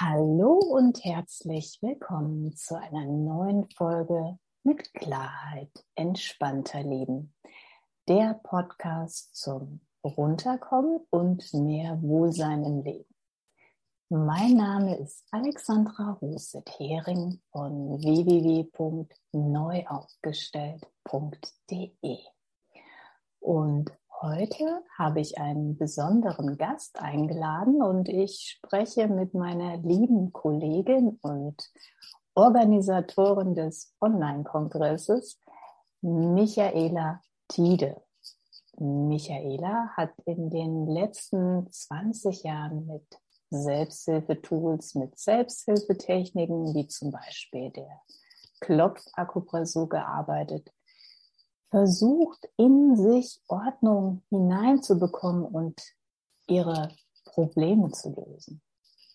Hallo und herzlich willkommen zu einer neuen Folge mit Klarheit, entspannter Leben. Der Podcast zum Runterkommen und mehr Wohlsein im Leben. Mein Name ist Alexandra Roset-Hering von www.neuaufgestellt.de. Und Heute habe ich einen besonderen Gast eingeladen und ich spreche mit meiner lieben Kollegin und Organisatorin des Online-Kongresses, Michaela Tiede. Michaela hat in den letzten 20 Jahren mit Selbsthilfetools, mit Selbsthilfetechniken wie zum Beispiel der Klopfakupressur gearbeitet versucht, in sich Ordnung hineinzubekommen und ihre Probleme zu lösen.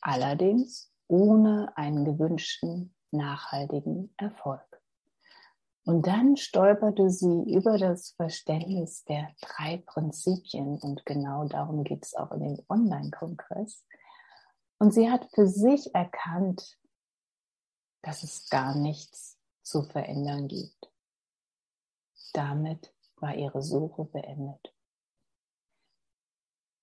Allerdings ohne einen gewünschten nachhaltigen Erfolg. Und dann stolperte sie über das Verständnis der drei Prinzipien und genau darum geht es auch in dem Online-Kongress. Und sie hat für sich erkannt, dass es gar nichts zu verändern gibt. Damit war ihre Suche beendet.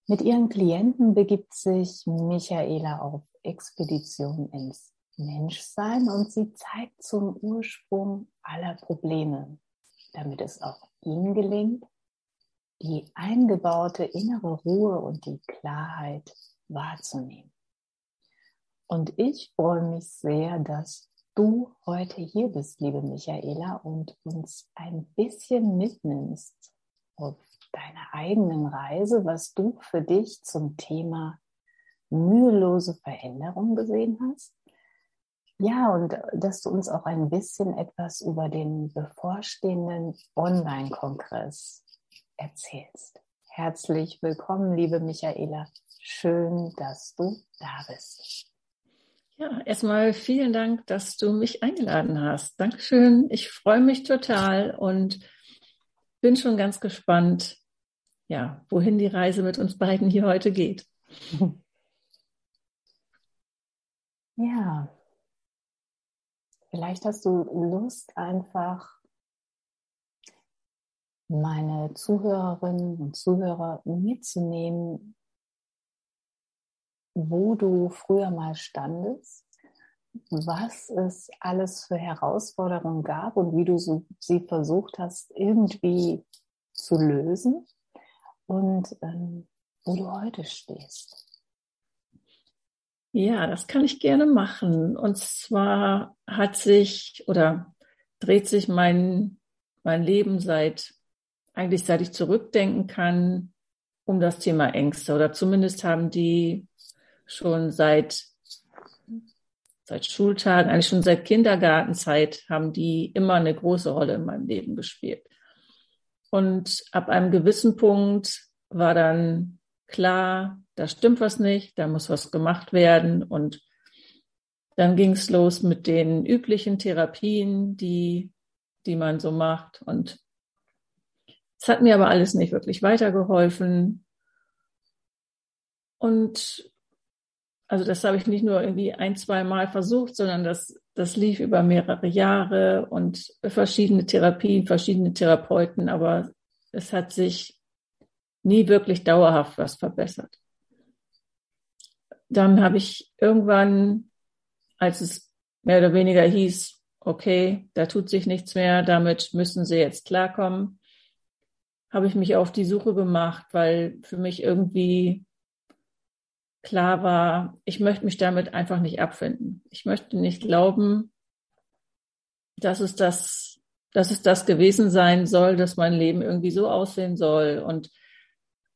Mit ihren Klienten begibt sich Michaela auf Expedition ins Menschsein und sie zeigt zum Ursprung aller Probleme, damit es auch ihnen gelingt, die eingebaute innere Ruhe und die Klarheit wahrzunehmen. Und ich freue mich sehr, dass du heute hier bist, liebe Michaela, und uns ein bisschen mitnimmst auf deiner eigenen Reise, was du für dich zum Thema mühelose Veränderung gesehen hast. Ja, und dass du uns auch ein bisschen etwas über den bevorstehenden Online-Kongress erzählst. Herzlich willkommen, liebe Michaela. Schön, dass du da bist. Ja, erstmal vielen Dank, dass du mich eingeladen hast. Dankeschön. Ich freue mich total und bin schon ganz gespannt, ja, wohin die Reise mit uns beiden hier heute geht. Ja, vielleicht hast du Lust, einfach meine Zuhörerinnen und Zuhörer mitzunehmen wo du früher mal standest, was es alles für Herausforderungen gab und wie du sie versucht hast, irgendwie zu lösen und ähm, wo du heute stehst. Ja, das kann ich gerne machen. Und zwar hat sich oder dreht sich mein, mein Leben seit, eigentlich seit ich zurückdenken kann, um das Thema Ängste. Oder zumindest haben die schon seit, seit Schultagen, eigentlich schon seit Kindergartenzeit haben die immer eine große Rolle in meinem Leben gespielt. Und ab einem gewissen Punkt war dann klar, da stimmt was nicht, da muss was gemacht werden. Und dann ging es los mit den üblichen Therapien, die, die man so macht. Und es hat mir aber alles nicht wirklich weitergeholfen. Und also das habe ich nicht nur irgendwie ein, zwei Mal versucht, sondern das, das lief über mehrere Jahre und verschiedene Therapien, verschiedene Therapeuten, aber es hat sich nie wirklich dauerhaft was verbessert. Dann habe ich irgendwann, als es mehr oder weniger hieß, okay, da tut sich nichts mehr, damit müssen Sie jetzt klarkommen, habe ich mich auf die Suche gemacht, weil für mich irgendwie klar war, ich möchte mich damit einfach nicht abfinden. Ich möchte nicht glauben, dass es das, dass es das gewesen sein soll, dass mein Leben irgendwie so aussehen soll und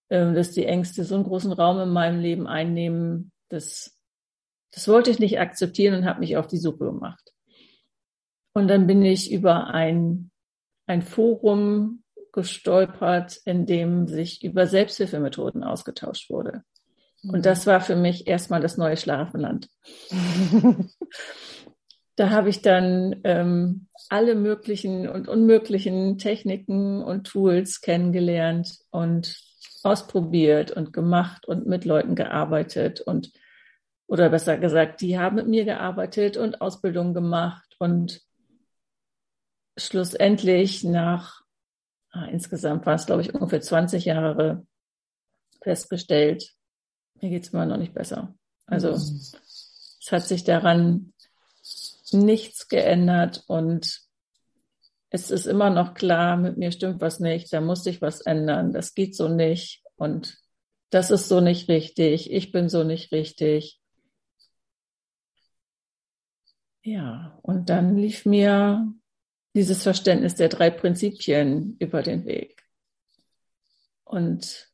äh, dass die Ängste so einen großen Raum in meinem Leben einnehmen. Das, das wollte ich nicht akzeptieren und habe mich auf die Suche gemacht. Und dann bin ich über ein, ein Forum gestolpert, in dem sich über Selbsthilfemethoden ausgetauscht wurde. Und das war für mich erstmal das neue Schlafenland. da habe ich dann ähm, alle möglichen und unmöglichen Techniken und Tools kennengelernt und ausprobiert und gemacht und mit Leuten gearbeitet und oder besser gesagt, die haben mit mir gearbeitet und Ausbildung gemacht und schlussendlich nach ah, insgesamt war es, glaube ich, ungefähr 20 Jahre festgestellt, mir geht es immer noch nicht besser. Also mhm. es hat sich daran nichts geändert und es ist immer noch klar, mit mir stimmt was nicht, da muss sich was ändern, das geht so nicht und das ist so nicht richtig, ich bin so nicht richtig. Ja, und dann lief mir dieses Verständnis der drei Prinzipien über den Weg. Und ich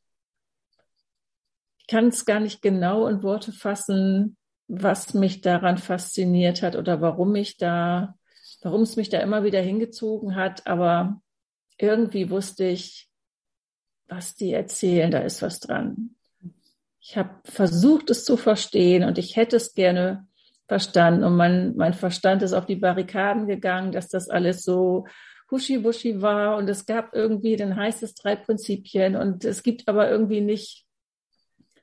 kann es gar nicht genau in Worte fassen, was mich daran fasziniert hat oder warum ich da, warum es mich da immer wieder hingezogen hat. Aber irgendwie wusste ich, was die erzählen, da ist was dran. Ich habe versucht, es zu verstehen und ich hätte es gerne verstanden. Und mein, mein Verstand ist auf die Barrikaden gegangen, dass das alles so huschi-wuschi war. Und es gab irgendwie, dann heißt es drei Prinzipien. Und es gibt aber irgendwie nicht,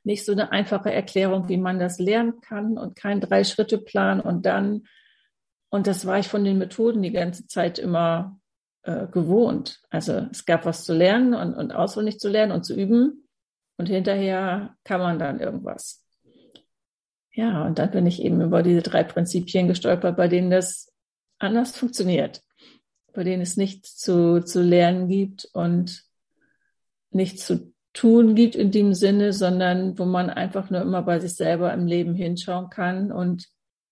nicht so eine einfache Erklärung, wie man das lernen kann und kein Drei-Schritte-Plan. Und dann, und das war ich von den Methoden die ganze Zeit immer äh, gewohnt. Also es gab was zu lernen und, und auswendig zu lernen und zu üben. Und hinterher kann man dann irgendwas. Ja, und dann bin ich eben über diese drei Prinzipien gestolpert, bei denen das anders funktioniert, bei denen es nichts zu, zu lernen gibt und nichts zu tun gibt in dem Sinne, sondern wo man einfach nur immer bei sich selber im Leben hinschauen kann und,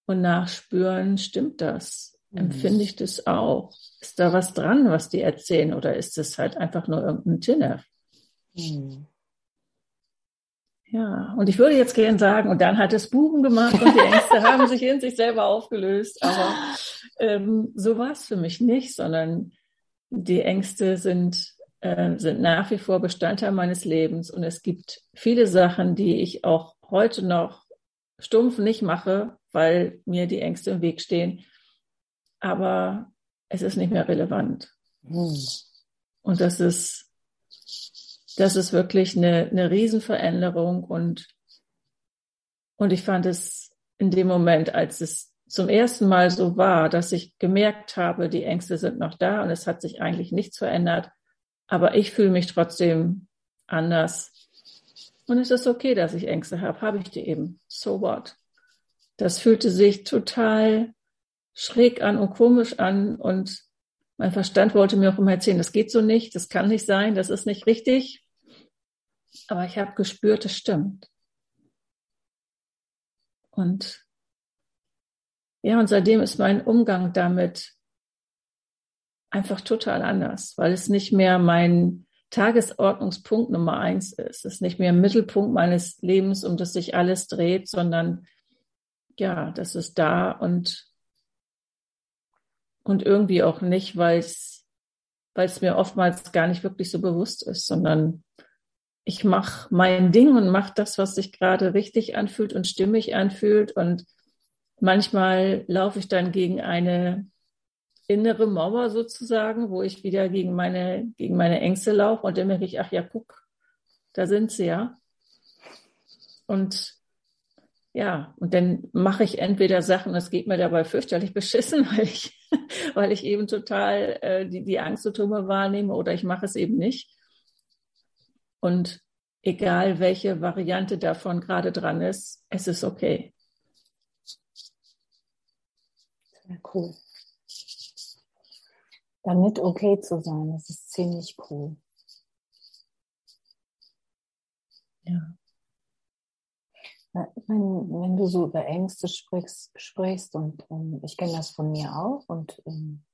und nachspüren, stimmt das? Mhm. Empfinde ich das auch? Ist da was dran, was die erzählen oder ist das halt einfach nur irgendein Tinnef? Mhm. Ja, und ich würde jetzt gerne sagen, und dann hat es Buben gemacht und die Ängste haben sich in sich selber aufgelöst. Aber ähm, so war es für mich nicht, sondern die Ängste sind, äh, sind nach wie vor Bestandteil meines Lebens. Und es gibt viele Sachen, die ich auch heute noch stumpf nicht mache, weil mir die Ängste im Weg stehen. Aber es ist nicht mehr relevant. Hm. Und das ist das ist wirklich eine, eine Riesenveränderung und, und ich fand es in dem Moment, als es zum ersten Mal so war, dass ich gemerkt habe, die Ängste sind noch da und es hat sich eigentlich nichts verändert, aber ich fühle mich trotzdem anders. Und es ist okay, dass ich Ängste habe, habe ich die eben. So what? Das fühlte sich total schräg an und komisch an und mein Verstand wollte mir auch immer erzählen, das geht so nicht, das kann nicht sein, das ist nicht richtig. Aber ich habe gespürt, es stimmt. Und ja, und seitdem ist mein Umgang damit einfach total anders, weil es nicht mehr mein Tagesordnungspunkt Nummer eins ist. Es ist nicht mehr Mittelpunkt meines Lebens, um das sich alles dreht, sondern ja, das ist da und, und irgendwie auch nicht, weil es, weil es mir oftmals gar nicht wirklich so bewusst ist, sondern ich mache mein Ding und mache das, was sich gerade richtig anfühlt und stimmig anfühlt. Und manchmal laufe ich dann gegen eine innere Mauer sozusagen, wo ich wieder gegen meine, gegen meine Ängste laufe und dann merke ich, ach ja, guck, da sind sie ja. Und ja, und dann mache ich entweder Sachen, es geht mir dabei fürchterlich beschissen, weil ich, weil ich eben total äh, die, die Angstsymptome wahrnehme oder ich mache es eben nicht. Und egal welche Variante davon gerade dran ist, es ist okay. Sehr cool. Damit okay zu sein, das ist ziemlich cool. Ja. Wenn, wenn du so über Ängste sprichst, sprichst und um, ich kenne das von mir auch und um,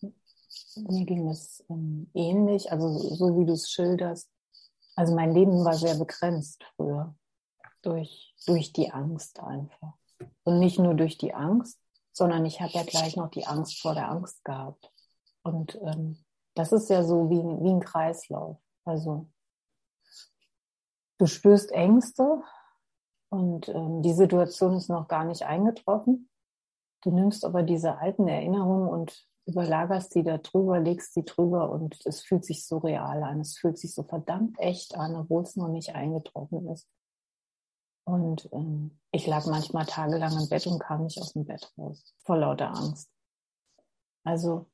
mir ging es um, ähnlich, also so wie du es schilderst, also mein Leben war sehr begrenzt früher durch, durch die Angst einfach. Und nicht nur durch die Angst, sondern ich habe ja gleich noch die Angst vor der Angst gehabt. Und ähm, das ist ja so wie, wie ein Kreislauf. Also du spürst Ängste und ähm, die Situation ist noch gar nicht eingetroffen. Du nimmst aber diese alten Erinnerungen und überlagerst die da drüber, legst die drüber und es fühlt sich so real an. Es fühlt sich so verdammt echt an, obwohl es noch nicht eingetroffen ist. Und ähm, ich lag manchmal tagelang im Bett und kam nicht aus dem Bett raus, vor lauter Angst. Also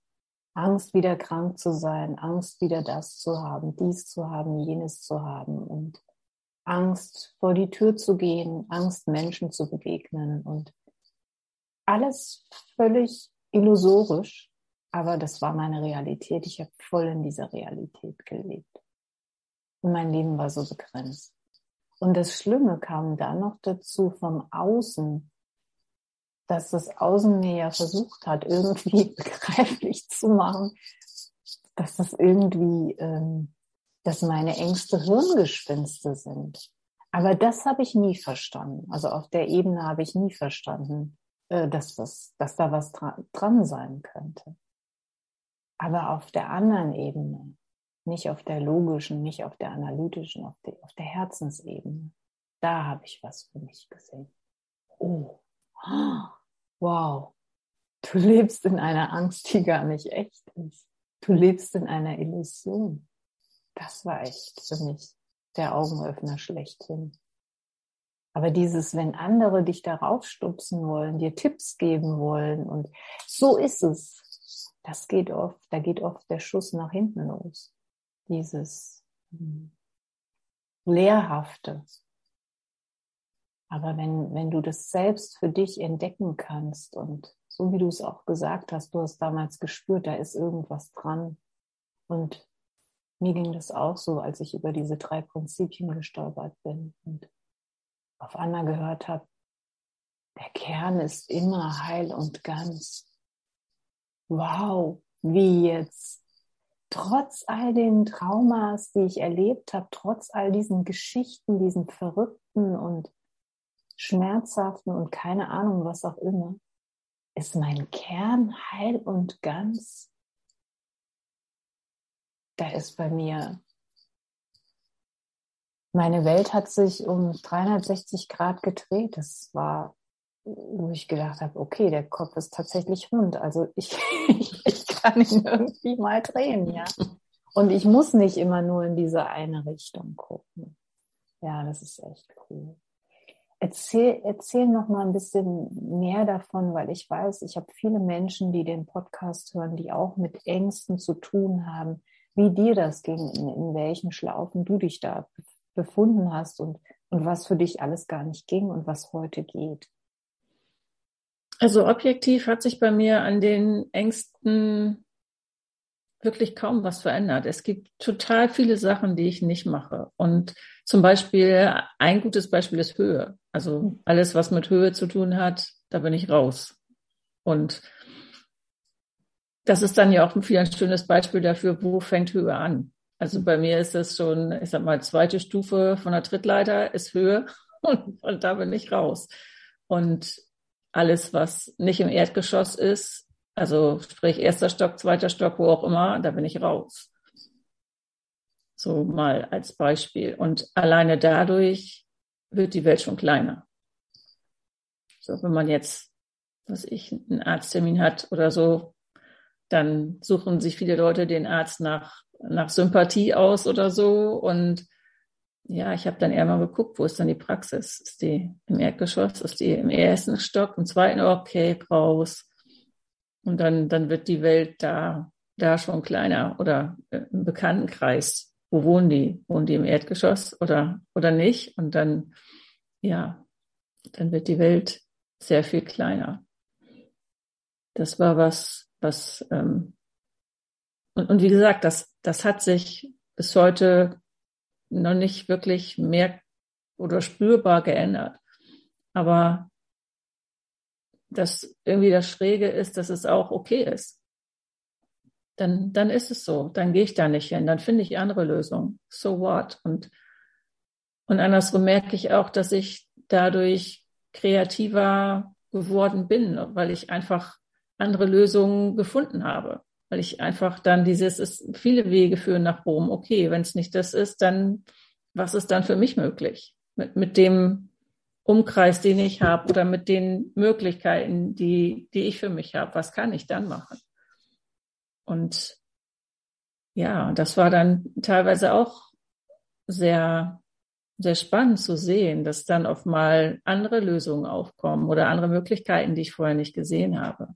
Angst, wieder krank zu sein, Angst, wieder das zu haben, dies zu haben, jenes zu haben und Angst, vor die Tür zu gehen, Angst, Menschen zu begegnen und alles völlig illusorisch, aber das war meine Realität. Ich habe voll in dieser Realität gelebt. Und mein Leben war so begrenzt. Und das Schlimme kam dann noch dazu vom Außen, dass das Außen mir ja versucht hat, irgendwie begreiflich zu machen, dass das irgendwie, ähm, dass meine Ängste Hirngespinste sind. Aber das habe ich nie verstanden. Also auf der Ebene habe ich nie verstanden, äh, dass, das, dass da was dra dran sein könnte. Aber auf der anderen Ebene, nicht auf der logischen, nicht auf der analytischen, auf, die, auf der Herzensebene, da habe ich was für mich gesehen. Oh, wow, du lebst in einer Angst, die gar nicht echt ist. Du lebst in einer Illusion. Das war echt für mich der Augenöffner schlechthin. Aber dieses, wenn andere dich darauf stupsen wollen, dir Tipps geben wollen und so ist es, das geht oft, da geht oft der Schuss nach hinten los. Dieses hm, Lehrhafte. Aber wenn, wenn du das selbst für dich entdecken kannst und so wie du es auch gesagt hast, du hast damals gespürt, da ist irgendwas dran. Und mir ging das auch so, als ich über diese drei Prinzipien gestolpert bin und auf einmal gehört habe, der Kern ist immer heil und ganz. Wow, wie jetzt. Trotz all den Traumas, die ich erlebt habe, trotz all diesen Geschichten, diesen verrückten und schmerzhaften und keine Ahnung, was auch immer, ist mein Kern heil und ganz. Da ist bei mir meine Welt hat sich um 360 Grad gedreht. Das war, wo ich gedacht habe, okay, der Kopf ist tatsächlich rund. Also ich, ich kann ihn irgendwie mal drehen, ja. Und ich muss nicht immer nur in diese eine Richtung gucken. Ja, das ist echt cool. Erzähl, erzähl noch mal ein bisschen mehr davon, weil ich weiß, ich habe viele Menschen, die den Podcast hören, die auch mit Ängsten zu tun haben, wie dir das ging, in, in welchen Schlaufen du dich da befunden hast und, und was für dich alles gar nicht ging und was heute geht? Also objektiv hat sich bei mir an den Ängsten wirklich kaum was verändert. Es gibt total viele Sachen, die ich nicht mache. Und zum Beispiel, ein gutes Beispiel ist Höhe. Also alles, was mit Höhe zu tun hat, da bin ich raus. Und das ist dann ja auch ein viel ein schönes Beispiel dafür, wo fängt Höhe an. Also bei mir ist das schon, ich sag mal, zweite Stufe von der Trittleiter ist Höhe und, und da bin ich raus. Und alles, was nicht im Erdgeschoss ist, also sprich erster Stock, zweiter Stock, wo auch immer, da bin ich raus. So mal als Beispiel. Und alleine dadurch wird die Welt schon kleiner. So, wenn man jetzt, was ich, einen Arzttermin hat oder so, dann suchen sich viele Leute den Arzt nach nach Sympathie aus oder so. Und ja, ich habe dann eher mal geguckt, wo ist dann die Praxis? Ist die im Erdgeschoss? Ist die im ersten Stock? Im zweiten? Okay, raus. Und dann, dann wird die Welt da, da schon kleiner oder im Bekanntenkreis. Wo wohnen die? Wohnen die im Erdgeschoss oder, oder nicht? Und dann, ja, dann wird die Welt sehr viel kleiner. Das war was, was ähm, und, und wie gesagt, das, das hat sich bis heute noch nicht wirklich mehr oder spürbar geändert. Aber das irgendwie das Schräge ist, dass es auch okay ist. Dann, dann ist es so. Dann gehe ich da nicht hin. Dann finde ich andere Lösungen. So what? Und, und andersrum merke ich auch, dass ich dadurch kreativer geworden bin, weil ich einfach andere Lösungen gefunden habe weil ich einfach dann dieses, es viele Wege führen nach Rom. Okay, wenn es nicht das ist, dann was ist dann für mich möglich? Mit, mit dem Umkreis, den ich habe oder mit den Möglichkeiten, die, die ich für mich habe, was kann ich dann machen? Und ja, das war dann teilweise auch sehr sehr spannend zu sehen, dass dann auf mal andere Lösungen aufkommen oder andere Möglichkeiten, die ich vorher nicht gesehen habe.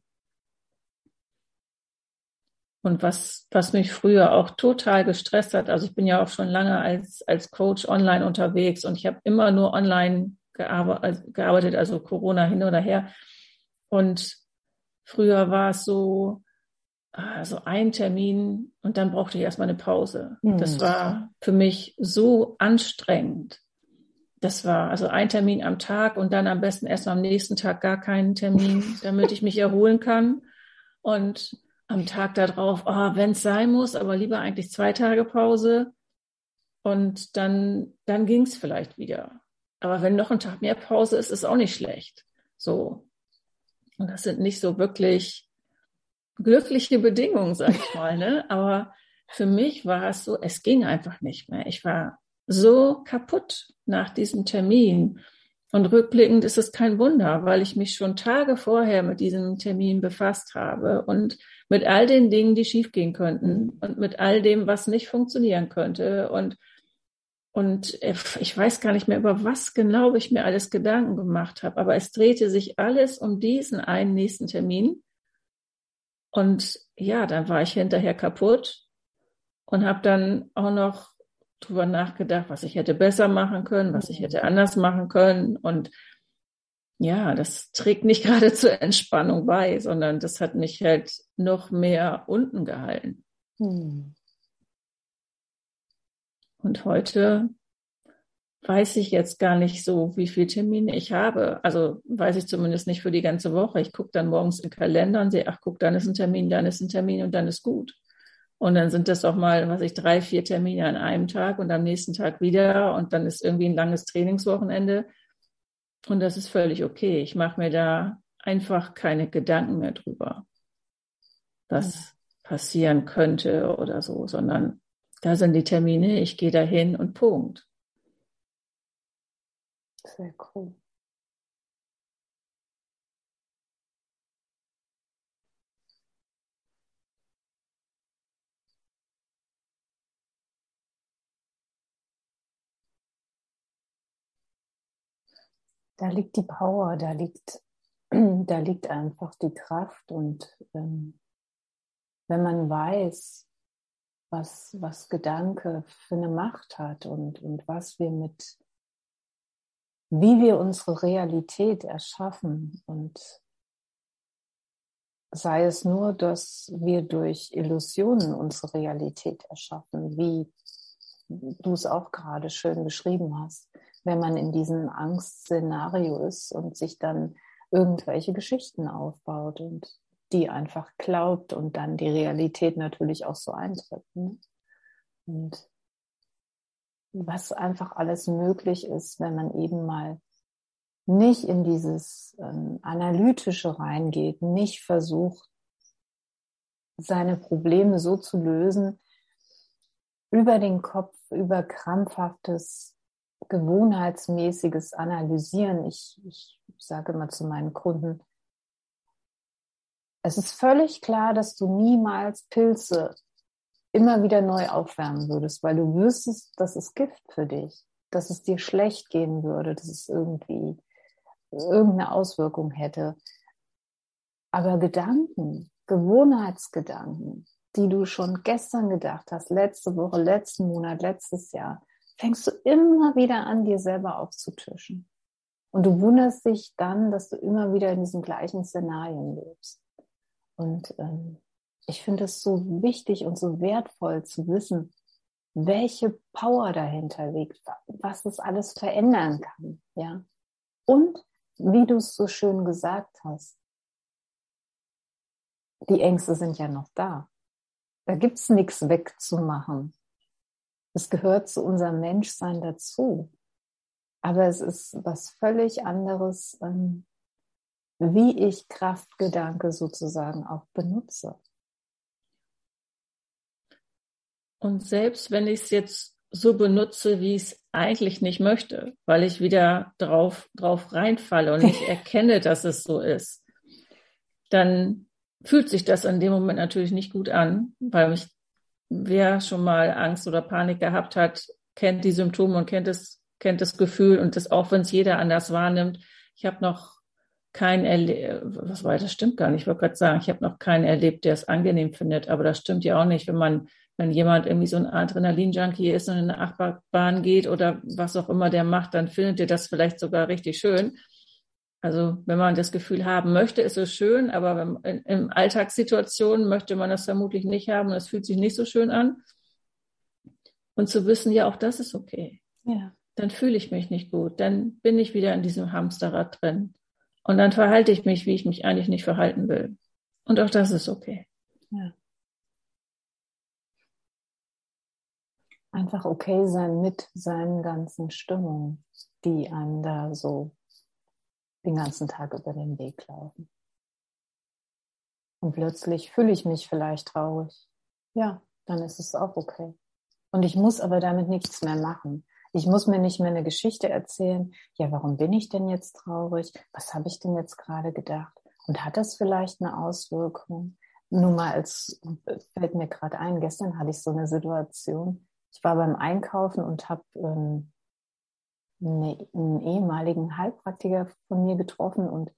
Und was, was mich früher auch total gestresst hat, also ich bin ja auch schon lange als, als Coach online unterwegs und ich habe immer nur online gearbeitet, also Corona hin oder her. Und früher war es so, also ein Termin und dann brauchte ich erstmal eine Pause. Mhm. Das war für mich so anstrengend. Das war also ein Termin am Tag und dann am besten erst am nächsten Tag gar keinen Termin, damit ich mich erholen kann. Und am Tag darauf, oh, wenn es sein muss, aber lieber eigentlich zwei Tage Pause. Und dann, dann ging es vielleicht wieder. Aber wenn noch ein Tag mehr Pause ist, ist auch nicht schlecht. So. Und das sind nicht so wirklich glückliche Bedingungen, sag ich mal, ne? Aber für mich war es so, es ging einfach nicht mehr. Ich war so kaputt nach diesem Termin. Und rückblickend ist es kein Wunder, weil ich mich schon Tage vorher mit diesem Termin befasst habe und mit all den Dingen, die schiefgehen könnten und mit all dem, was nicht funktionieren könnte. Und, und ich weiß gar nicht mehr, über was genau ich mir alles Gedanken gemacht habe, aber es drehte sich alles um diesen einen nächsten Termin. Und ja, dann war ich hinterher kaputt und habe dann auch noch drüber nachgedacht, was ich hätte besser machen können, was ich hätte anders machen können. Und ja, das trägt nicht gerade zur Entspannung bei, sondern das hat mich halt noch mehr unten gehalten. Hm. Und heute weiß ich jetzt gar nicht so, wie viele Termine ich habe. Also weiß ich zumindest nicht für die ganze Woche. Ich gucke dann morgens im Kalender und sehe, ach guck, dann ist ein Termin, dann ist ein Termin und dann ist gut. Und dann sind das auch mal, was ich, drei, vier Termine an einem Tag und am nächsten Tag wieder und dann ist irgendwie ein langes Trainingswochenende. Und das ist völlig okay. Ich mache mir da einfach keine Gedanken mehr drüber, was passieren könnte oder so, sondern da sind die Termine, ich gehe dahin und Punkt. Sehr cool. Da liegt die Power, da liegt, da liegt einfach die Kraft und ähm, wenn man weiß, was, was Gedanke für eine Macht hat und, und was wir mit wie wir unsere Realität erschaffen und sei es nur, dass wir durch Illusionen unsere Realität erschaffen, wie du es auch gerade schön beschrieben hast, wenn man in diesem Angstszenario ist und sich dann irgendwelche Geschichten aufbaut und die einfach glaubt und dann die Realität natürlich auch so eintritt. Ne? Und was einfach alles möglich ist, wenn man eben mal nicht in dieses ähm, Analytische reingeht, nicht versucht, seine Probleme so zu lösen, über den Kopf, über krampfhaftes, gewohnheitsmäßiges Analysieren. Ich, ich sage immer zu meinen Kunden, es ist völlig klar, dass du niemals Pilze immer wieder neu aufwärmen würdest, weil du wüsstest, das ist Gift für dich, dass es dir schlecht gehen würde, dass es irgendwie irgendeine Auswirkung hätte. Aber Gedanken, Gewohnheitsgedanken, die du schon gestern gedacht hast, letzte Woche, letzten Monat, letztes Jahr, fängst du immer wieder an, dir selber aufzutischen. Und du wunderst dich dann, dass du immer wieder in diesen gleichen Szenarien lebst. Und ähm, ich finde es so wichtig und so wertvoll zu wissen, welche Power dahinter liegt, was es alles verändern kann, ja. Und wie du es so schön gesagt hast, die Ängste sind ja noch da. Da gibt's nichts wegzumachen. Es gehört zu unserem Menschsein dazu. Aber es ist was völlig anderes, ähm, wie ich Kraftgedanke sozusagen auch benutze. Und selbst wenn ich es jetzt so benutze, wie ich es eigentlich nicht möchte, weil ich wieder drauf, drauf reinfalle und ich erkenne, dass es so ist, dann fühlt sich das in dem Moment natürlich nicht gut an, weil mich, wer schon mal Angst oder Panik gehabt hat, kennt die Symptome und kennt es kennt das Gefühl und das auch, wenn es jeder anders wahrnimmt. Ich habe noch keinen erlebt, was war das stimmt gar nicht, ich wollte gerade sagen, ich habe noch keinen erlebt, der es angenehm findet, aber das stimmt ja auch nicht, wenn man, wenn jemand irgendwie so ein Adrenalin-Junkie ist und in eine Achterbahn geht oder was auch immer der macht, dann findet ihr das vielleicht sogar richtig schön. Also wenn man das Gefühl haben möchte, ist es schön, aber wenn, in, in Alltagssituationen möchte man das vermutlich nicht haben und es fühlt sich nicht so schön an. Und zu wissen, ja, auch das ist okay. Ja. Dann fühle ich mich nicht gut, dann bin ich wieder in diesem Hamsterrad drin. Und dann verhalte ich mich, wie ich mich eigentlich nicht verhalten will. Und auch das ist okay. Ja. Einfach okay sein mit seinen ganzen Stimmungen, die einem da so den ganzen Tag über den Weg laufen. Und plötzlich fühle ich mich vielleicht traurig. Ja, dann ist es auch okay. Und ich muss aber damit nichts mehr machen. Ich muss mir nicht mehr eine Geschichte erzählen. Ja, warum bin ich denn jetzt traurig? Was habe ich denn jetzt gerade gedacht? Und hat das vielleicht eine Auswirkung? Nur mal als, fällt mir gerade ein, gestern hatte ich so eine Situation. Ich war beim Einkaufen und habe ähm, eine, einen ehemaligen Heilpraktiker von mir getroffen und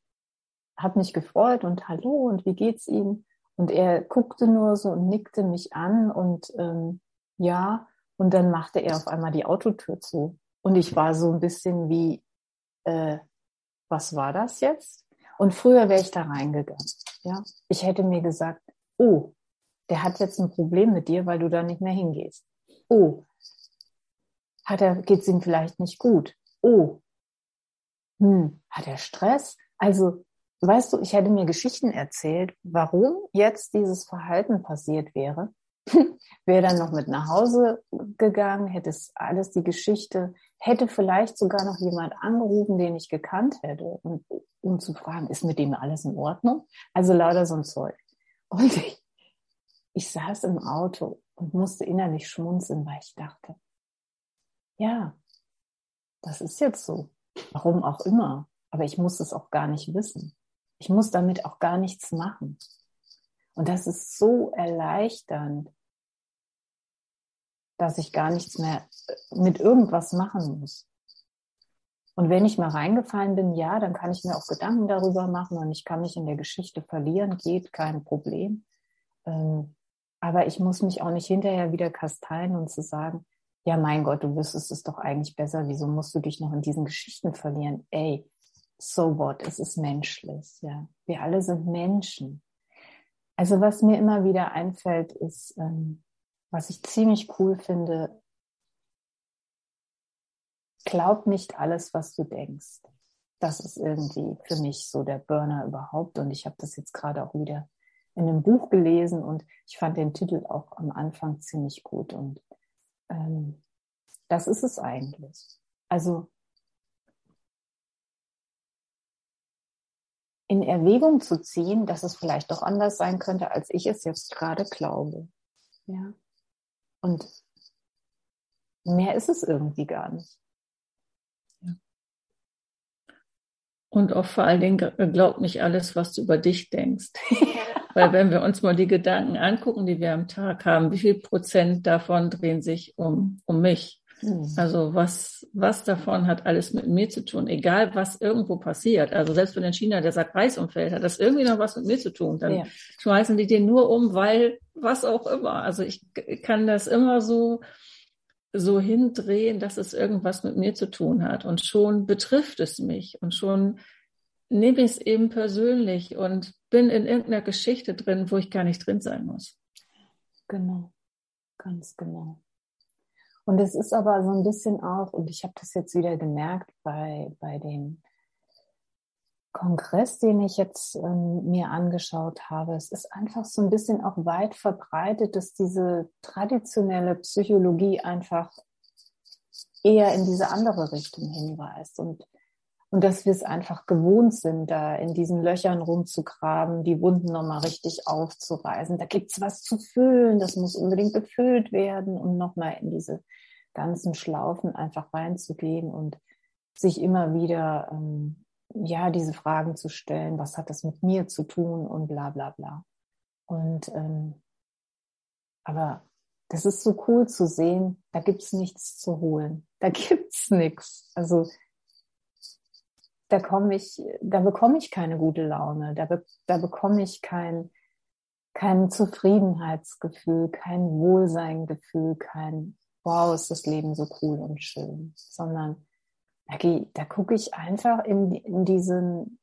habe mich gefreut und hallo und wie geht's ihm? Und er guckte nur so und nickte mich an und ähm, ja, und dann machte er auf einmal die Autotür zu. Und ich war so ein bisschen wie, äh, was war das jetzt? Und früher wäre ich da reingegangen. Ja, ich hätte mir gesagt, oh, der hat jetzt ein Problem mit dir, weil du da nicht mehr hingehst. Oh, hat er, geht's ihm vielleicht nicht gut? Oh, hm, hat er Stress? Also, weißt du, ich hätte mir Geschichten erzählt, warum jetzt dieses Verhalten passiert wäre. wäre dann noch mit nach Hause gegangen, hätte es alles die Geschichte, hätte vielleicht sogar noch jemand angerufen, den ich gekannt hätte, um, um zu fragen, ist mit dem alles in Ordnung? Also lauter so ein Zeug. Und ich, ich saß im Auto und musste innerlich schmunzeln, weil ich dachte, ja, das ist jetzt so. Warum auch immer. Aber ich muss es auch gar nicht wissen. Ich muss damit auch gar nichts machen. Und das ist so erleichternd, dass ich gar nichts mehr mit irgendwas machen muss. Und wenn ich mal reingefallen bin, ja, dann kann ich mir auch Gedanken darüber machen und ich kann mich in der Geschichte verlieren, geht kein Problem. Ähm, aber ich muss mich auch nicht hinterher wieder kasteien und zu sagen, ja, mein Gott, du wüsstest es doch eigentlich besser, wieso musst du dich noch in diesen Geschichten verlieren? Ey, so what, es ist menschlich, ja. Wir alle sind Menschen. Also was mir immer wieder einfällt, ist, ähm, was ich ziemlich cool finde, glaub nicht alles, was du denkst. Das ist irgendwie für mich so der Burner überhaupt. Und ich habe das jetzt gerade auch wieder in einem Buch gelesen und ich fand den Titel auch am Anfang ziemlich gut. Und ähm, das ist es eigentlich. Also in Erwägung zu ziehen, dass es vielleicht doch anders sein könnte, als ich es jetzt gerade glaube. Ja. Und mehr ist es irgendwie gar nicht. Und auch vor allen Dingen glaub nicht alles, was du über dich denkst. Weil wenn wir uns mal die Gedanken angucken, die wir am Tag haben, wie viel Prozent davon drehen sich um, um mich? Mhm. Also was, was davon hat alles mit mir zu tun? Egal, was irgendwo passiert. Also selbst wenn in China der Reis umfällt, hat das irgendwie noch was mit mir zu tun. Dann ja. schmeißen die den nur um, weil was auch immer. Also ich kann das immer so, so hindrehen, dass es irgendwas mit mir zu tun hat. Und schon betrifft es mich und schon nehme ich es eben persönlich und bin in irgendeiner Geschichte drin, wo ich gar nicht drin sein muss. Genau, ganz genau. Und es ist aber so ein bisschen auch, und ich habe das jetzt wieder gemerkt bei, bei dem Kongress, den ich jetzt ähm, mir angeschaut habe, es ist einfach so ein bisschen auch weit verbreitet, dass diese traditionelle Psychologie einfach eher in diese andere Richtung hinweist. Und und dass wir es einfach gewohnt sind, da in diesen Löchern rumzugraben, die Wunden nochmal richtig aufzureißen. Da gibt's was zu füllen, das muss unbedingt gefüllt werden, um nochmal in diese ganzen Schlaufen einfach reinzugehen und sich immer wieder ähm, ja diese Fragen zu stellen, was hat das mit mir zu tun und bla bla bla. Und ähm, aber das ist so cool zu sehen, da gibt's nichts zu holen. Da gibt's nichts. Also da komme ich, da bekomme ich keine gute Laune, da, be, da bekomme ich kein, kein Zufriedenheitsgefühl, kein Wohlseingefühl, kein Wow, ist das Leben so cool und schön, sondern da, da gucke ich einfach in, in, diesen,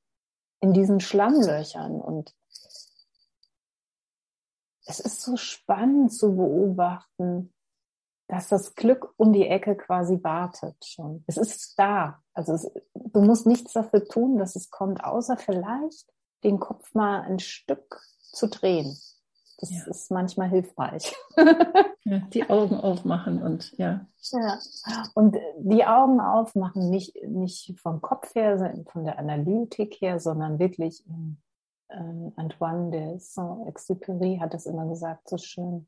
in diesen Schlammlöchern und es ist so spannend zu beobachten, dass das Glück um die Ecke quasi wartet schon. Es ist da. Also es, du musst nichts dafür tun, dass es kommt, außer vielleicht den Kopf mal ein Stück zu drehen. Das ja. ist manchmal hilfreich. ja, die Augen aufmachen und ja. Ja. Und die Augen aufmachen, nicht, nicht vom Kopf her, von der Analytik her, sondern wirklich, äh, Antoine de Saint-Exupéry hat es immer gesagt, so schön,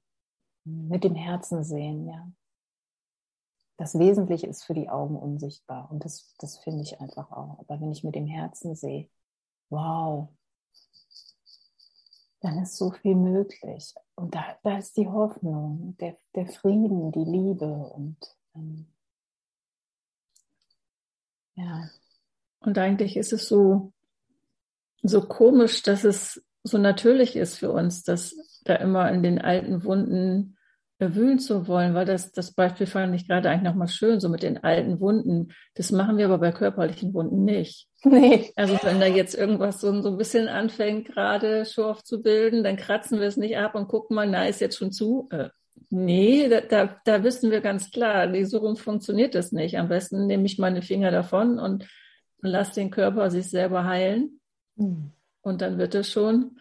mit dem Herzen sehen, ja. Das Wesentliche ist für die Augen unsichtbar und das, das finde ich einfach auch. Aber wenn ich mit dem Herzen sehe, wow, dann ist so viel möglich. Und da, da ist die Hoffnung, der, der Frieden, die Liebe und ähm, ja. Und eigentlich ist es so, so komisch, dass es so natürlich ist für uns, dass da immer in den alten Wunden wühlen zu wollen, weil das, das Beispiel fand ich gerade eigentlich nochmal schön, so mit den alten Wunden. Das machen wir aber bei körperlichen Wunden nicht. Nee. Also wenn da jetzt irgendwas so, so ein bisschen anfängt, gerade Schorf zu bilden, dann kratzen wir es nicht ab und gucken mal, na, ist jetzt schon zu. Äh, nee, da, da, da wissen wir ganz klar, nee, so rum funktioniert das nicht. Am besten nehme ich meine Finger davon und lasse den Körper sich selber heilen. Mhm. Und dann wird es schon.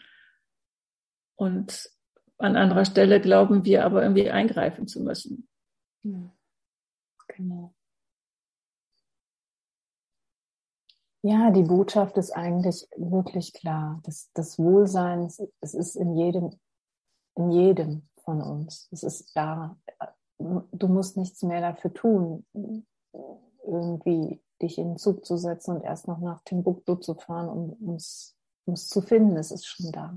Und an anderer Stelle glauben wir aber irgendwie eingreifen zu müssen. Genau. Ja, die Botschaft ist eigentlich wirklich klar. Das, das Wohlsein, es ist in jedem, in jedem von uns. Es ist da. Du musst nichts mehr dafür tun, irgendwie dich in den Zug zu setzen und erst noch nach Timbuktu zu fahren, um es zu finden. Es ist schon da.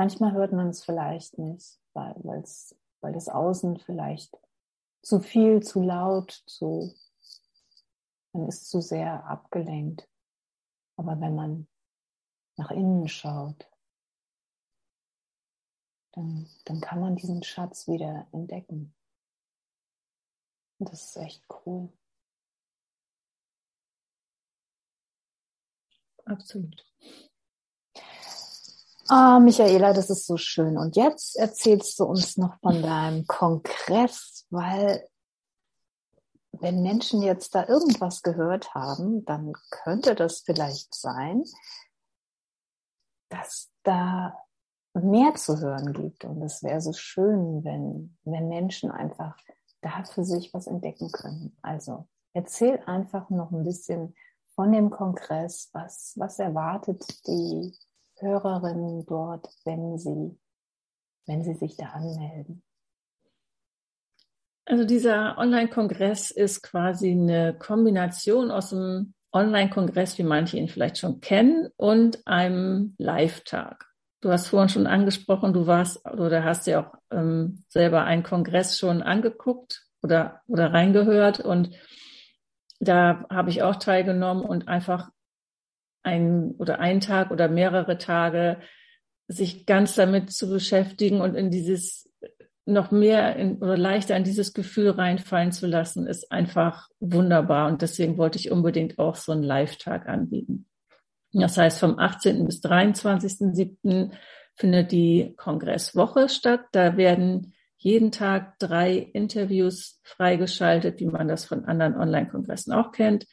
Manchmal hört man es vielleicht nicht, weil, weil das Außen vielleicht zu viel, zu laut, zu man ist zu sehr abgelenkt. Aber wenn man nach innen schaut, dann, dann kann man diesen Schatz wieder entdecken. Und das ist echt cool. Absolut. Ah, Michaela, das ist so schön. Und jetzt erzählst du uns noch von deinem Kongress, weil wenn Menschen jetzt da irgendwas gehört haben, dann könnte das vielleicht sein, dass da mehr zu hören gibt. Und es wäre so schön, wenn, wenn Menschen einfach da für sich was entdecken können. Also erzähl einfach noch ein bisschen von dem Kongress. Was, was erwartet die Hörerinnen dort, wenn sie, wenn sie sich da anmelden? Also dieser Online-Kongress ist quasi eine Kombination aus einem Online-Kongress, wie manche ihn vielleicht schon kennen, und einem Live-Tag. Du hast vorhin schon angesprochen, du warst oder hast ja auch ähm, selber einen Kongress schon angeguckt oder, oder reingehört und da habe ich auch teilgenommen und einfach ein oder ein Tag oder mehrere Tage sich ganz damit zu beschäftigen und in dieses noch mehr in, oder leichter in dieses Gefühl reinfallen zu lassen, ist einfach wunderbar. Und deswegen wollte ich unbedingt auch so einen Live-Tag anbieten. Das heißt, vom 18. bis 23.07. findet die Kongresswoche statt. Da werden jeden Tag drei Interviews freigeschaltet, wie man das von anderen Online-Kongressen auch kennt.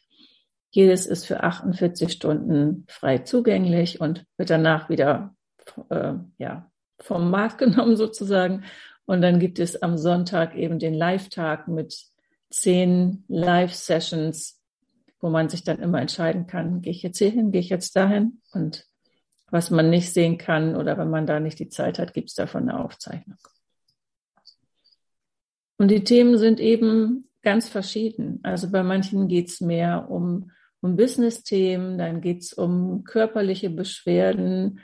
Jedes ist für 48 Stunden frei zugänglich und wird danach wieder äh, ja, vom Markt genommen sozusagen. Und dann gibt es am Sonntag eben den Live-Tag mit zehn Live-Sessions, wo man sich dann immer entscheiden kann, gehe ich jetzt hier hin, gehe ich jetzt dahin? Und was man nicht sehen kann oder wenn man da nicht die Zeit hat, gibt es davon eine Aufzeichnung. Und die Themen sind eben ganz verschieden. Also bei manchen geht es mehr um, um Business-Themen, dann geht es um körperliche Beschwerden,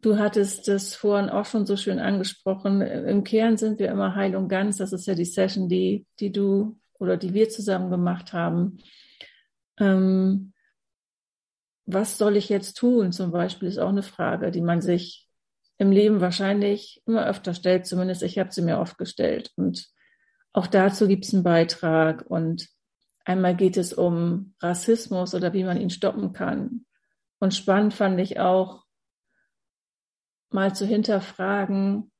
du hattest das vorhin auch schon so schön angesprochen. Im Kern sind wir immer heil und ganz. Das ist ja die Session, die, die du oder die wir zusammen gemacht haben. Ähm, was soll ich jetzt tun? Zum Beispiel ist auch eine Frage, die man sich im Leben wahrscheinlich immer öfter stellt. Zumindest ich habe sie mir oft gestellt. Und auch dazu gibt es einen Beitrag. Und einmal geht es um Rassismus oder wie man ihn stoppen kann. Und spannend fand ich auch, mal zu hinterfragen,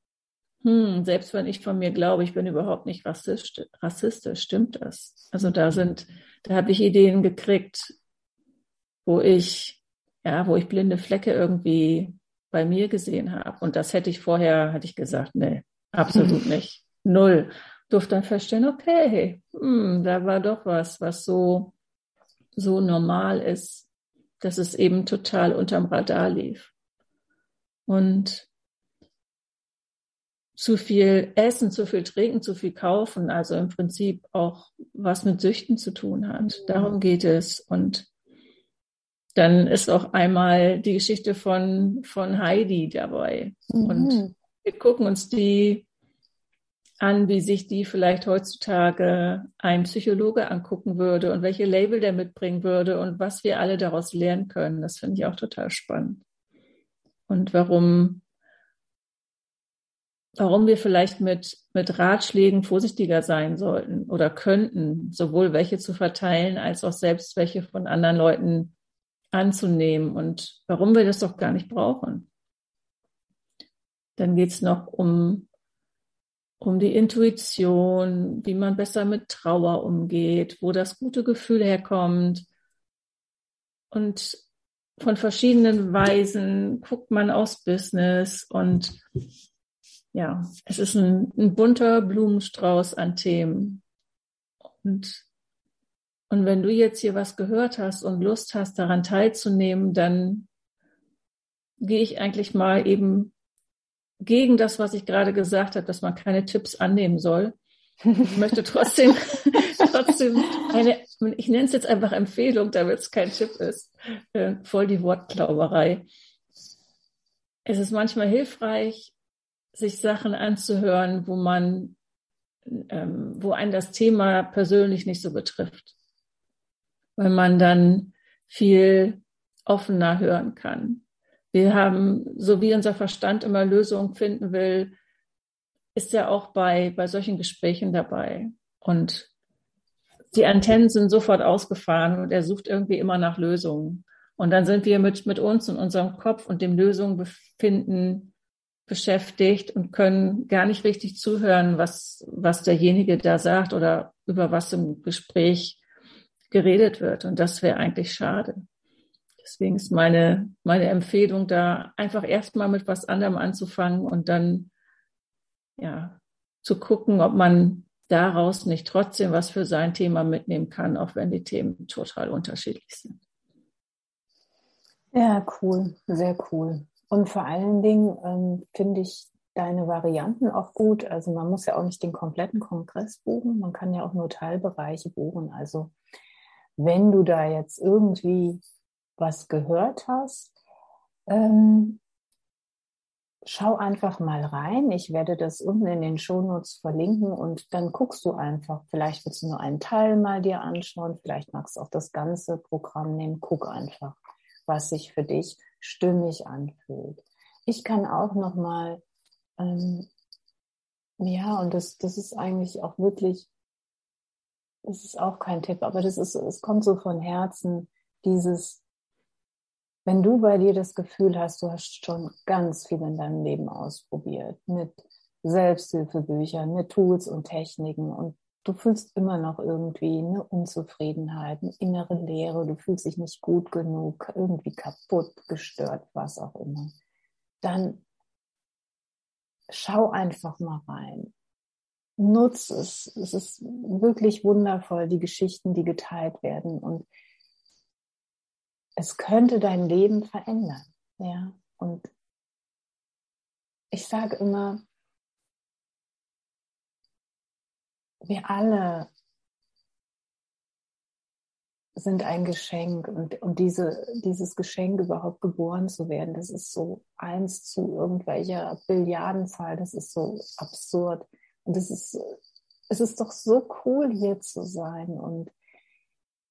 hm, selbst wenn ich von mir glaube, ich bin überhaupt nicht rassistisch, rassistisch stimmt das? Also da sind, da habe ich Ideen gekriegt, wo ich, ja, wo ich blinde Flecke irgendwie bei mir gesehen habe. Und das hätte ich vorher, hätte ich gesagt, nee, absolut nicht. Null. Durfte dann feststellen, okay, hm, da war doch was, was so, so normal ist, dass es eben total unterm Radar lief. Und zu viel essen, zu viel trinken, zu viel kaufen, also im Prinzip auch was mit Süchten zu tun hat. Mhm. Darum geht es. Und dann ist auch einmal die Geschichte von, von Heidi dabei. Mhm. Und wir gucken uns die an, wie sich die vielleicht heutzutage ein Psychologe angucken würde und welche Label der mitbringen würde und was wir alle daraus lernen können. Das finde ich auch total spannend. Und warum, warum wir vielleicht mit, mit Ratschlägen vorsichtiger sein sollten oder könnten, sowohl welche zu verteilen als auch selbst welche von anderen Leuten anzunehmen und warum wir das doch gar nicht brauchen. Dann geht es noch um, um die Intuition, wie man besser mit Trauer umgeht, wo das gute Gefühl herkommt. Und von verschiedenen Weisen guckt man aus Business und ja, es ist ein, ein bunter Blumenstrauß an Themen. Und und wenn du jetzt hier was gehört hast und Lust hast, daran teilzunehmen, dann gehe ich eigentlich mal eben gegen das, was ich gerade gesagt habe, dass man keine Tipps annehmen soll. Ich möchte trotzdem, trotzdem eine, ich nenne es jetzt einfach Empfehlung, damit es kein Tipp ist, äh, voll die Wortklauberei. Es ist manchmal hilfreich, sich Sachen anzuhören, wo man, ähm, wo einen das Thema persönlich nicht so betrifft weil man dann viel offener hören kann. Wir haben, so wie unser Verstand immer Lösungen finden will, ist er auch bei, bei solchen Gesprächen dabei. Und die Antennen sind sofort ausgefahren und er sucht irgendwie immer nach Lösungen. Und dann sind wir mit, mit uns und unserem Kopf und dem Lösungen befinden beschäftigt und können gar nicht richtig zuhören, was, was derjenige da sagt oder über was im Gespräch geredet wird. Und das wäre eigentlich schade. Deswegen ist meine, meine Empfehlung da, einfach erstmal mit was anderem anzufangen und dann, ja, zu gucken, ob man daraus nicht trotzdem was für sein Thema mitnehmen kann, auch wenn die Themen total unterschiedlich sind. Ja, cool, sehr cool. Und vor allen Dingen ähm, finde ich deine Varianten auch gut. Also man muss ja auch nicht den kompletten Kongress buchen, man kann ja auch nur Teilbereiche buchen. Also wenn du da jetzt irgendwie was gehört hast, ähm, schau einfach mal rein. Ich werde das unten in den Shownotes verlinken und dann guckst du einfach. Vielleicht willst du nur einen Teil mal dir anschauen, vielleicht magst du auch das ganze Programm nehmen. Guck einfach, was sich für dich stimmig anfühlt. Ich kann auch noch mal, ähm, ja, und das, das ist eigentlich auch wirklich das ist auch kein Tipp, aber das ist, es kommt so von Herzen, dieses, wenn du bei dir das Gefühl hast, du hast schon ganz viel in deinem Leben ausprobiert, mit Selbsthilfebüchern, mit Tools und Techniken und du fühlst immer noch irgendwie eine Unzufriedenheit, eine innere Leere, du fühlst dich nicht gut genug, irgendwie kaputt, gestört, was auch immer, dann schau einfach mal rein nutz es. Es ist wirklich wundervoll, die Geschichten, die geteilt werden. Und es könnte dein Leben verändern. Ja, und ich sage immer, wir alle sind ein Geschenk und, und diese, dieses Geschenk überhaupt geboren zu werden, das ist so eins zu irgendwelcher Billiardenzahl, das ist so absurd. Und es ist, es ist doch so cool, hier zu sein und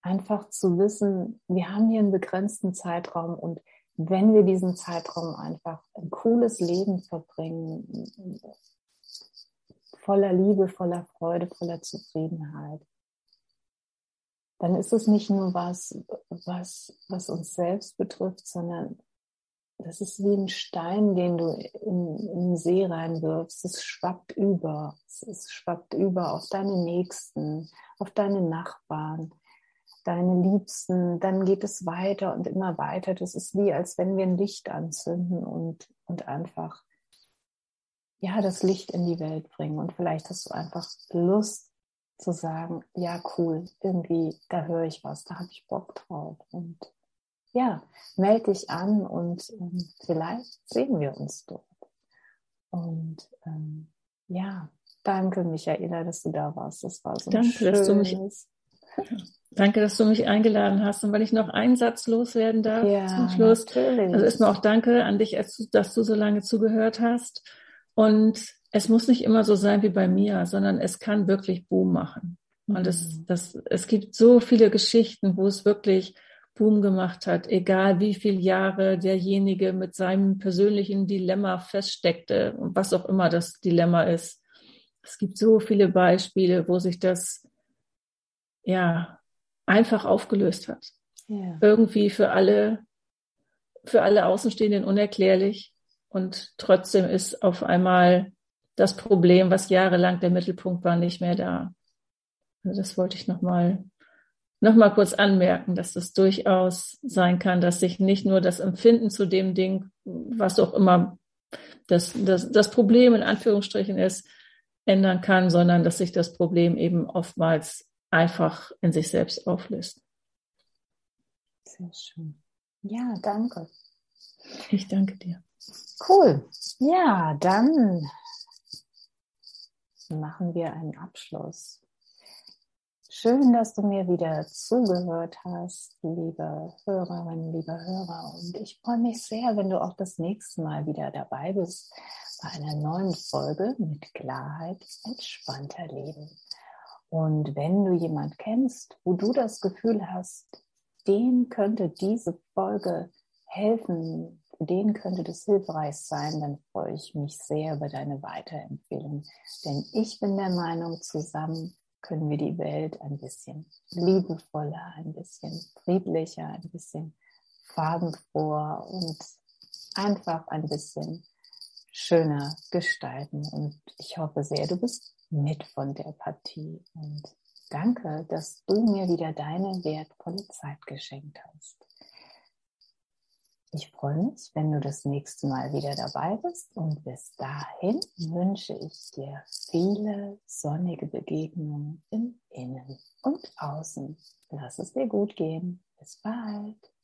einfach zu wissen, wir haben hier einen begrenzten Zeitraum und wenn wir diesen Zeitraum einfach ein cooles Leben verbringen, voller Liebe, voller Freude, voller Zufriedenheit, dann ist es nicht nur was, was, was uns selbst betrifft, sondern das ist wie ein Stein, den du in, in den See reinwirfst. Es schwappt über. Es schwappt über auf deine Nächsten, auf deine Nachbarn, deine Liebsten. Dann geht es weiter und immer weiter. Das ist wie, als wenn wir ein Licht anzünden und, und einfach, ja, das Licht in die Welt bringen. Und vielleicht hast du einfach Lust zu sagen, ja, cool, irgendwie, da höre ich was, da habe ich Bock drauf. Und ja, melde dich an und ähm, vielleicht sehen wir uns dort. Und ähm, ja, danke Michaela, dass du da warst. Das war so danke, schönes... Danke, dass du mich eingeladen hast. Und weil ich noch einen Satz loswerden darf ja, zum Schluss. Natürlich. Also erstmal auch danke an dich, dass du so lange zugehört hast. Und es muss nicht immer so sein wie bei mir, sondern es kann wirklich Boom machen. Und es, mhm. das, es gibt so viele Geschichten, wo es wirklich Boom gemacht hat, egal wie viele Jahre derjenige mit seinem persönlichen Dilemma feststeckte und was auch immer das Dilemma ist. Es gibt so viele Beispiele, wo sich das ja einfach aufgelöst hat. Ja. Irgendwie für alle, für alle Außenstehenden unerklärlich. Und trotzdem ist auf einmal das Problem, was jahrelang der Mittelpunkt war, nicht mehr da. Also das wollte ich nochmal noch mal kurz anmerken, dass das durchaus sein kann, dass sich nicht nur das Empfinden zu dem Ding, was auch immer das, das, das Problem in Anführungsstrichen ist, ändern kann, sondern dass sich das Problem eben oftmals einfach in sich selbst auflöst. Sehr schön. Ja, danke. Ich danke dir. Cool. Ja, dann machen wir einen Abschluss. Schön, dass du mir wieder zugehört hast, liebe Hörerinnen, liebe Hörer. Und ich freue mich sehr, wenn du auch das nächste Mal wieder dabei bist bei einer neuen Folge mit Klarheit entspannter Leben. Und wenn du jemand kennst, wo du das Gefühl hast, dem könnte diese Folge helfen, für den könnte das hilfreich sein, dann freue ich mich sehr über deine Weiterempfehlung. Denn ich bin der Meinung, zusammen können wir die Welt ein bisschen liebevoller, ein bisschen friedlicher, ein bisschen farbenfroher und einfach ein bisschen schöner gestalten. Und ich hoffe sehr, du bist mit von der Partie. Und danke, dass du mir wieder deine wertvolle Zeit geschenkt hast. Ich freue mich, wenn du das nächste Mal wieder dabei bist und bis dahin wünsche ich dir viele sonnige Begegnungen im Innen und Außen. Lass es dir gut gehen. Bis bald.